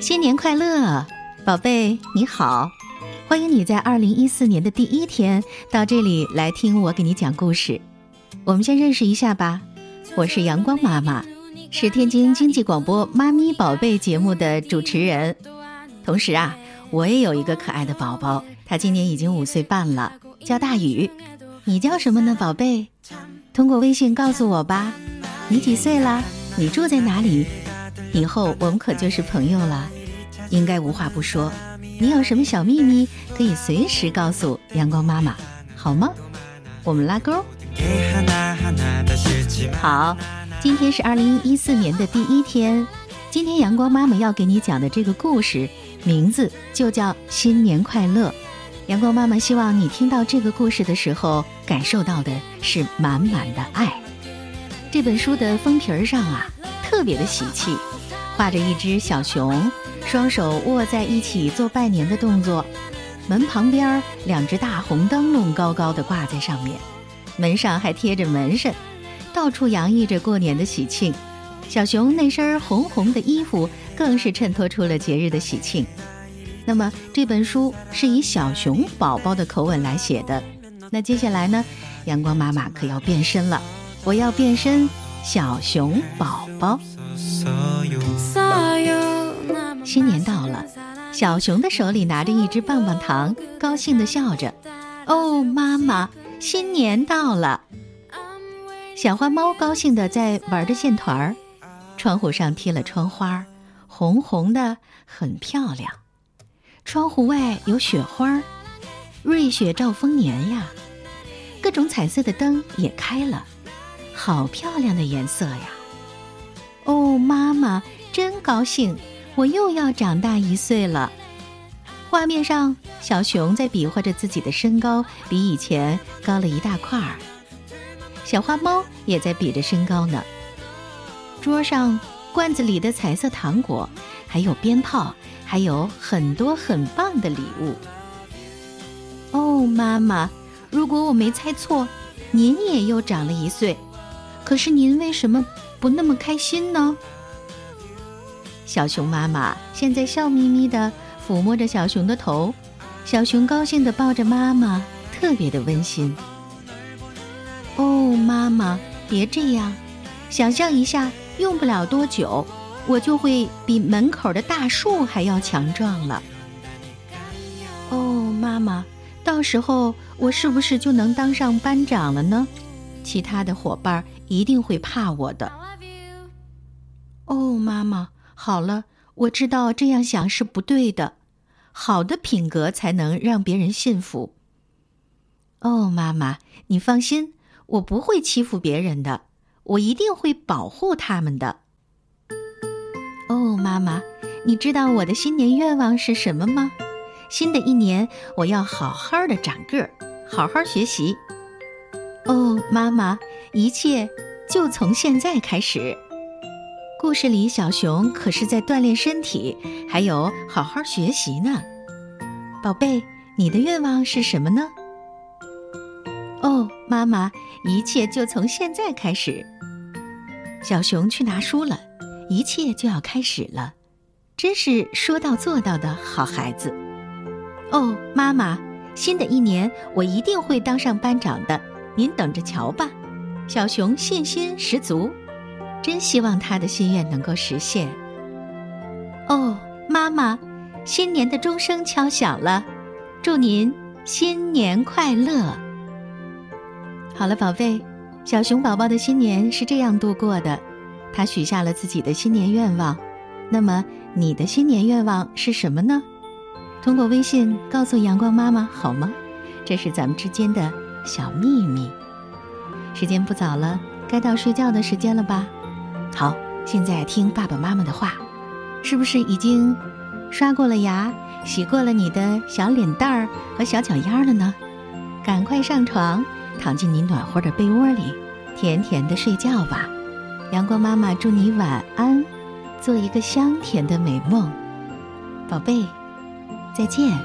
新年快乐，宝贝，你好！欢迎你在二零一四年的第一天到这里来听我给你讲故事。我们先认识一下吧，我是阳光妈妈，是天津经济广播《妈咪宝贝》节目的主持人。同时啊，我也有一个可爱的宝宝，他今年已经五岁半了，叫大宇。你叫什么呢，宝贝？通过微信告诉我吧。你几岁了？你住在哪里？以后我们可就是朋友了，应该无话不说。你有什么小秘密，可以随时告诉阳光妈妈，好吗？我们拉钩。好，今天是二零一四年的第一天。今天阳光妈妈要给你讲的这个故事，名字就叫《新年快乐》。阳光妈妈希望你听到这个故事的时候，感受到的是满满的爱。这本书的封皮儿上啊，特别的喜气，画着一只小熊，双手握在一起做拜年的动作。门旁边两只大红灯笼高高的挂在上面，门上还贴着门神，到处洋溢着过年的喜庆。小熊那身红红的衣服，更是衬托出了节日的喜庆。那么这本书是以小熊宝宝的口吻来写的。那接下来呢，阳光妈妈可要变身了，我要变身小熊宝宝。新年到了，小熊的手里拿着一只棒棒糖，高兴地笑着。哦，妈妈，新年到了！小花猫高兴地在玩着线团儿，窗户上贴了窗花，红红的，很漂亮。窗户外有雪花，瑞雪兆丰年呀！各种彩色的灯也开了，好漂亮的颜色呀！哦，妈妈真高兴，我又要长大一岁了。画面上，小熊在比划着自己的身高比以前高了一大块儿，小花猫也在比着身高呢。桌上罐子里的彩色糖果，还有鞭炮。还有很多很棒的礼物。哦，妈妈，如果我没猜错，您也又长了一岁，可是您为什么不那么开心呢？小熊妈妈现在笑眯眯的抚摸着小熊的头，小熊高兴的抱着妈妈，特别的温馨。哦，妈妈，别这样，想象一下，用不了多久。我就会比门口的大树还要强壮了。哦，妈妈，到时候我是不是就能当上班长了呢？其他的伙伴一定会怕我的。哦，妈妈，好了，我知道这样想是不对的。好的品格才能让别人信服。哦，妈妈，你放心，我不会欺负别人的，我一定会保护他们的。哦，妈妈，你知道我的新年愿望是什么吗？新的一年，我要好好的长个儿，好好学习。哦，妈妈，一切就从现在开始。故事里小熊可是在锻炼身体，还有好好学习呢。宝贝，你的愿望是什么呢？哦，妈妈，一切就从现在开始。小熊去拿书了。一切就要开始了，真是说到做到的好孩子。哦，妈妈，新的一年我一定会当上班长的，您等着瞧吧。小熊信心十足，真希望他的心愿能够实现。哦，妈妈，新年的钟声敲响了，祝您新年快乐。好了，宝贝，小熊宝宝的新年是这样度过的。他许下了自己的新年愿望，那么你的新年愿望是什么呢？通过微信告诉阳光妈妈好吗？这是咱们之间的小秘密。时间不早了，该到睡觉的时间了吧？好，现在听爸爸妈妈的话，是不是已经刷过了牙、洗过了你的小脸蛋儿和小脚丫了呢？赶快上床，躺进你暖和的被窝里，甜甜的睡觉吧。阳光妈妈祝你晚安，做一个香甜的美梦，宝贝，再见。